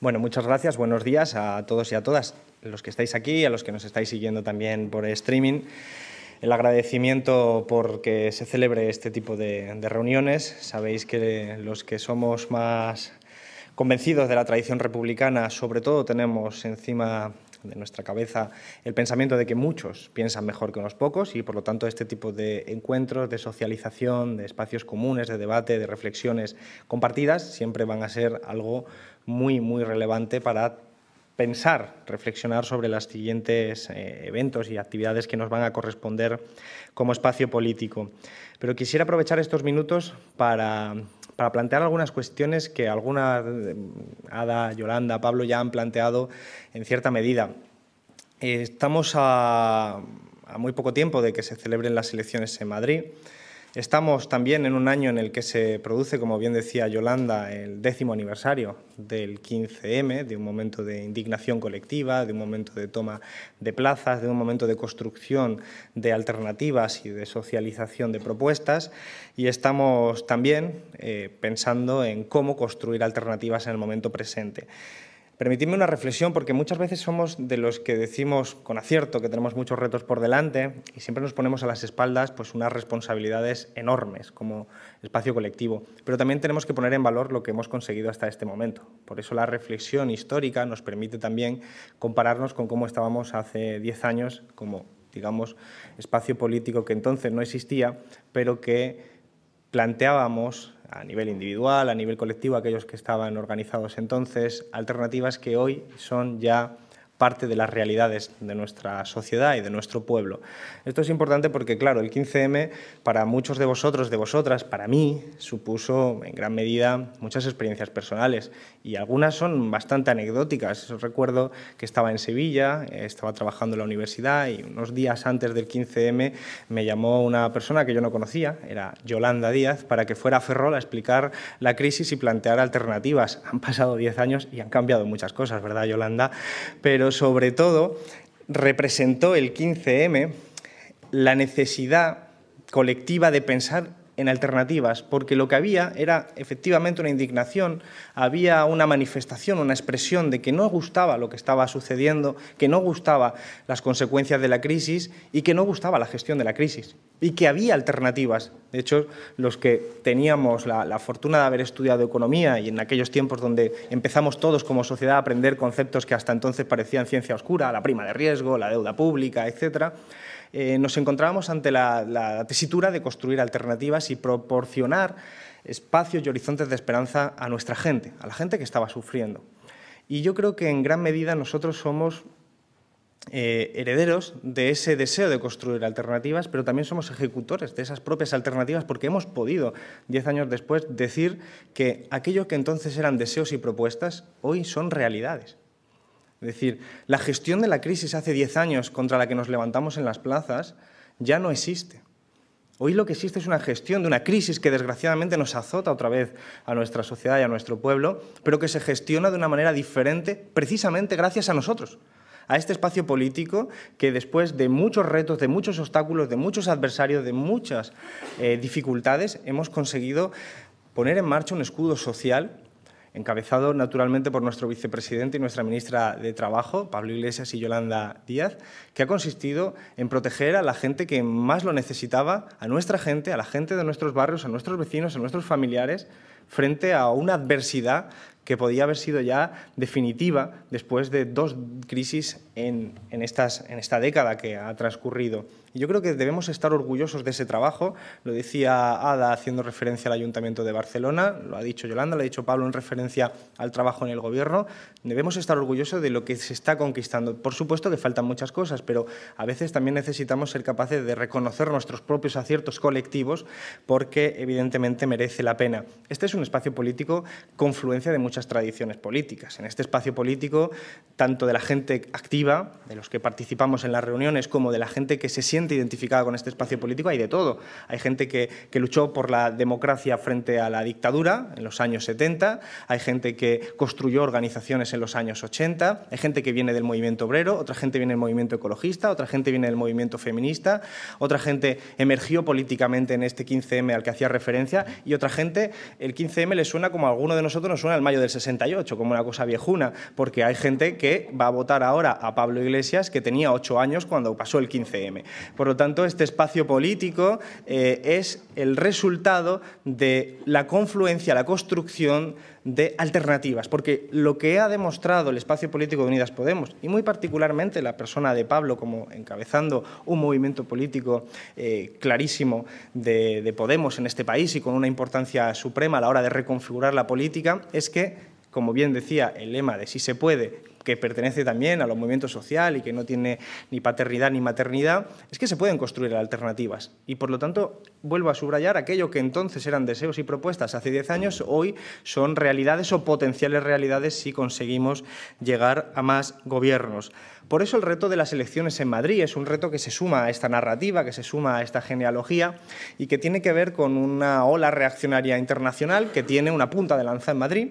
Bueno, muchas gracias, buenos días a todos y a todas, los que estáis aquí, a los que nos estáis siguiendo también por streaming. El agradecimiento por que se celebre este tipo de, reuniones. Sabéis que los que somos más convencidos de la tradición republicana, sobre todo tenemos encima de nuestra cabeza el pensamiento de que muchos piensan mejor que unos pocos y por lo tanto este tipo de encuentros, de socialización, de espacios comunes, de debate, de reflexiones compartidas siempre van a ser algo muy, muy relevante para pensar, reflexionar sobre los siguientes eh, eventos y actividades que nos van a corresponder como espacio político. Pero quisiera aprovechar estos minutos para, para plantear algunas cuestiones que alguna eh, Ada, Yolanda, Pablo ya han planteado en cierta medida. Eh, estamos a, a muy poco tiempo de que se celebren las elecciones en Madrid. Estamos también en un año en el que se produce, como bien decía Yolanda, el décimo aniversario del 15M, de un momento de indignación colectiva, de un momento de toma de plazas, de un momento de construcción de alternativas y de socialización de propuestas. Y estamos también eh, pensando en cómo construir alternativas en el momento presente. Permitidme una reflexión porque muchas veces somos de los que decimos con acierto que tenemos muchos retos por delante y siempre nos ponemos a las espaldas pues, unas responsabilidades enormes como espacio colectivo, pero también tenemos que poner en valor lo que hemos conseguido hasta este momento. Por eso la reflexión histórica nos permite también compararnos con cómo estábamos hace 10 años como, digamos, espacio político que entonces no existía, pero que planteábamos a nivel individual, a nivel colectivo, aquellos que estaban organizados entonces, alternativas que hoy son ya parte de las realidades de nuestra sociedad y de nuestro pueblo. Esto es importante porque, claro, el 15M para muchos de vosotros, de vosotras, para mí, supuso en gran medida muchas experiencias personales y algunas son bastante anecdóticas. Recuerdo que estaba en Sevilla, estaba trabajando en la universidad y unos días antes del 15M me llamó una persona que yo no conocía, era Yolanda Díaz, para que fuera a Ferrol a explicar la crisis y plantear alternativas. Han pasado 10 años y han cambiado muchas cosas, ¿verdad, Yolanda? Pero sobre todo representó el 15M la necesidad colectiva de pensar en alternativas, porque lo que había era efectivamente una indignación, había una manifestación, una expresión de que no gustaba lo que estaba sucediendo, que no gustaba las consecuencias de la crisis y que no gustaba la gestión de la crisis y que había alternativas. De hecho, los que teníamos la, la fortuna de haber estudiado economía y en aquellos tiempos donde empezamos todos como sociedad a aprender conceptos que hasta entonces parecían ciencia oscura, la prima de riesgo, la deuda pública, etcétera, eh, nos encontrábamos ante la, tesitura de construir alternativas y proporcionar espacios y horizontes de esperanza a nuestra gente, a la gente que estaba sufriendo. Y yo creo que en gran medida nosotros somos eh, herederos de ese deseo de construir alternativas, pero también somos ejecutores de esas propias alternativas porque hemos podido, diez años después, decir que aquello que entonces eran deseos y propuestas hoy son realidades. Es decir, la gestión de la crisis hace 10 años contra la que nos levantamos en las plazas ya no existe. Hoy lo que existe es una gestión de una crisis que desgraciadamente nos azota otra vez a nuestra sociedad y a nuestro pueblo, pero que se gestiona de una manera diferente precisamente gracias a nosotros, a este espacio político que después de muchos retos, de muchos obstáculos, de muchos adversarios, de muchas eh, dificultades, hemos conseguido poner en marcha un escudo social encabezado naturalmente por nuestro vicepresidente y nuestra ministra de Trabajo, Pablo Iglesias y Yolanda Díaz, que ha consistido en proteger a la gente que más lo necesitaba, a nuestra gente, a la gente de nuestros barrios, a nuestros vecinos, a nuestros familiares, frente a una adversidad que podía haber sido ya definitiva después de dos crisis en, en esta década que ha transcurrido. Yo creo que debemos estar orgullosos de ese trabajo. Lo decía Ada haciendo referencia al Ayuntamiento de Barcelona, lo ha dicho Yolanda, lo ha dicho Pablo en referencia al trabajo en el Gobierno. Debemos estar orgullosos de lo que se está conquistando. Por supuesto que faltan muchas cosas, pero a veces también necesitamos ser capaces de reconocer nuestros propios aciertos colectivos porque evidentemente merece la pena. Este es un espacio político confluencia de muchas tradiciones políticas. En este espacio político, tanto de la gente activa, de los que participamos en las reuniones, como de la gente que se siente identificada con este espacio político, hay de todo. Hay gente que, que luchó por la democracia frente a la dictadura en los años 70, hay gente que construyó organizaciones en los años 80, hay gente que viene del movimiento obrero, otra gente viene del movimiento ecologista, otra gente viene del movimiento feminista, otra gente emergió políticamente en este 15M al que hacía referencia y otra gente, el 15M le suena como a alguno de nosotros nos suena el mayo del 68, como una cosa viejuna, porque hay gente que va a votar ahora a Pablo Iglesias que tenía ocho años cuando pasó el 15M. Por lo tanto, este espacio político eh, es el resultado de la confluencia, la construcción de alternativas, porque lo que ha demostrado el espacio político de Unidas Podemos, y muy particularmente la persona de Pablo como encabezando un movimiento político eh, clarísimo de, de Podemos en este país y con una importancia suprema a la hora de reconfigurar la política, es que, como bien decía el lema de si se puede, que pertenece también a los movimientos social y que no tiene ni paternidad ni maternidad, es que se pueden construir alternativas. Y por lo tanto, vuelvo a subrayar aquello que entonces eran deseos y propuestas hace 10 años, hoy son realidades o potenciales realidades si conseguimos llegar a más gobiernos. Por eso el reto de las elecciones en Madrid es un reto que se suma a esta narrativa, que se suma a esta genealogía y que tiene que ver con una ola reaccionaria internacional que tiene una punta de lanza en Madrid,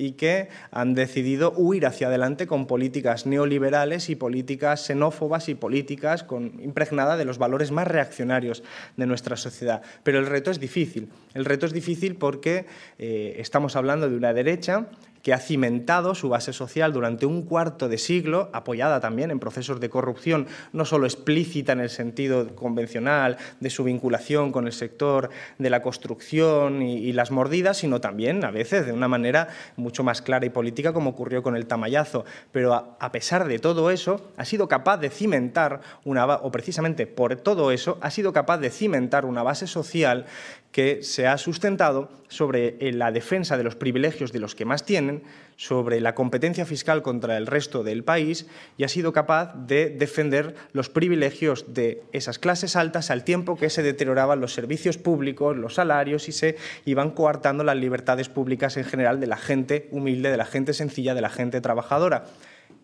y que han decidido huir hacia adelante con políticas neoliberales y políticas xenófobas y políticas con, impregnadas de los valores más reaccionarios de nuestra sociedad. Pero el reto es difícil. El reto es difícil porque eh, estamos hablando de una derecha que ha cimentado su base social durante un cuarto de siglo, apoyada también en procesos de corrupción, no solo explícita en el sentido convencional de su vinculación con el sector de la construcción y, las mordidas, sino también a veces de una manera mucho más clara y política, como ocurrió con el tamayazo. Pero a, pesar de todo eso, ha sido capaz de cimentar una, o precisamente por todo eso, ha sido capaz de cimentar una base social que se ha sustentado sobre eh, la defensa de los privilegios de los que más tienen, sobre la competencia fiscal contra el resto del país y ha sido capaz de defender los privilegios de esas clases altas al tiempo que se deterioraban los servicios públicos, los salarios y se iban coartando las libertades públicas en general de la gente humilde, de la gente sencilla, de la gente trabajadora.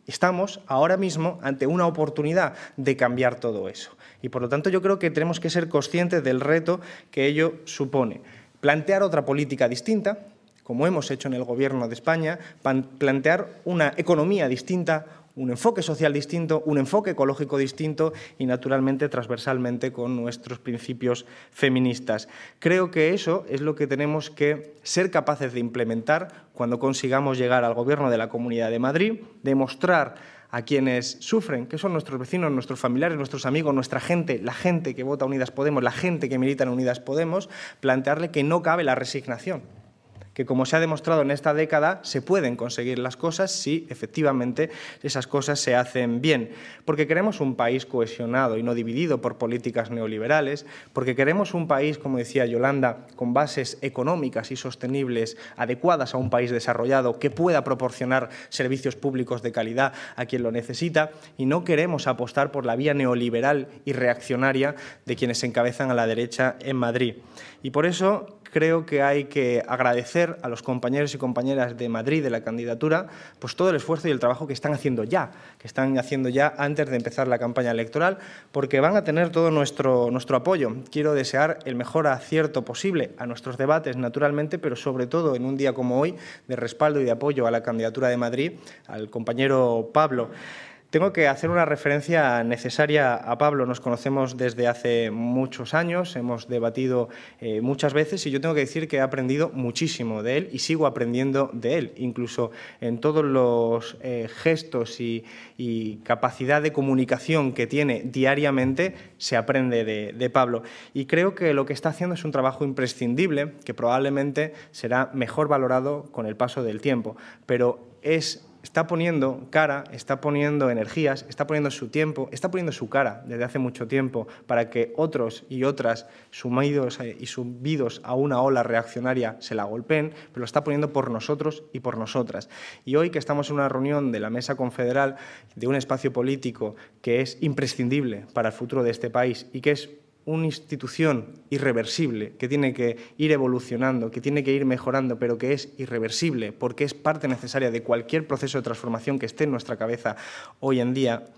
Estamos ahora mismo ante una oportunidad de cambiar todo eso. Y por lo tanto yo creo que tenemos que ser conscientes del reto que ello supone. Plantear otra política distinta, como hemos hecho en el Gobierno de España, plantear una economía distinta, un enfoque social distinto, un enfoque ecológico distinto y, naturalmente, transversalmente con nuestros principios feministas. Creo que eso es lo que tenemos que ser capaces de implementar cuando consigamos llegar al Gobierno de la Comunidad de Madrid, demostrar a quienes sufren, que son nuestros vecinos, nuestros familiares, nuestros amigos, nuestra gente, la gente que vota Unidas Podemos, la gente que milita en Unidas Podemos, plantearle que no cabe la resignación que como se ha demostrado en esta década, se pueden conseguir las cosas si efectivamente esas cosas se hacen bien. Porque queremos un país cohesionado y no dividido por políticas neoliberales, porque queremos un país, como decía Yolanda, con bases económicas y sostenibles adecuadas a un país desarrollado que pueda proporcionar servicios públicos de calidad a quien lo necesita y no queremos apostar por la vía neoliberal y reaccionaria de quienes encabezan a la derecha en Madrid. Y por eso creo que hay que agradecer a los compañeros y compañeras de Madrid de la candidatura pues todo el esfuerzo y el trabajo que están haciendo ya, que están haciendo ya antes de empezar la campaña electoral, porque van a tener todo nuestro, nuestro apoyo. Quiero desear el mejor acierto posible a nuestros debates, naturalmente, pero sobre todo en un día como hoy, de respaldo y de apoyo a la candidatura de Madrid, al compañero Pablo. Tengo que hacer una referencia necesaria a Pablo. Nos conocemos desde hace muchos años, hemos debatido eh, muchas veces y yo tengo que decir que he aprendido muchísimo de él y sigo aprendiendo de él, incluso en todos los eh, gestos y, capacidad de comunicación que tiene diariamente se aprende de, de Pablo. Y creo que lo que está haciendo es un trabajo imprescindible que probablemente será mejor valorado con el paso del tiempo, pero es está poniendo cara, está poniendo energías, está poniendo su tiempo, está poniendo su cara desde hace mucho tiempo para que otros y otras sumidos eh, y subidos a una ola reaccionaria se la golpeen, pero lo está poniendo por nosotros y por nosotras. Y hoy que estamos en una reunión de la Mesa Confederal de un espacio político que es imprescindible para el futuro de este país y que es una institución irreversible que tiene que ir evolucionando, que tiene que ir mejorando, pero que es irreversible porque es parte necesaria de cualquier proceso de transformación que esté en nuestra cabeza hoy en día,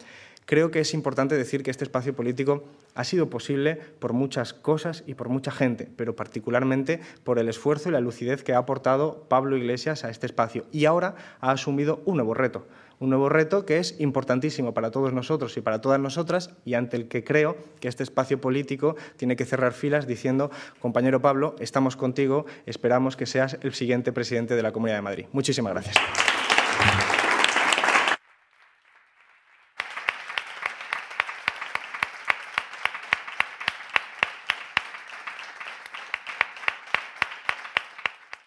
Creo que es importante decir que este espacio político ha sido posible por muchas cosas y por mucha gente, pero particularmente por el esfuerzo y la lucidez que ha aportado Pablo Iglesias a este espacio. Y ahora ha asumido un nuevo reto, un nuevo reto que es importantísimo para todos nosotros y para todas nosotras y ante el que creo que este espacio político tiene que cerrar filas diciendo, compañero Pablo, estamos contigo, esperamos que seas el siguiente presidente de la Comunidad de Madrid. Muchísimas gracias.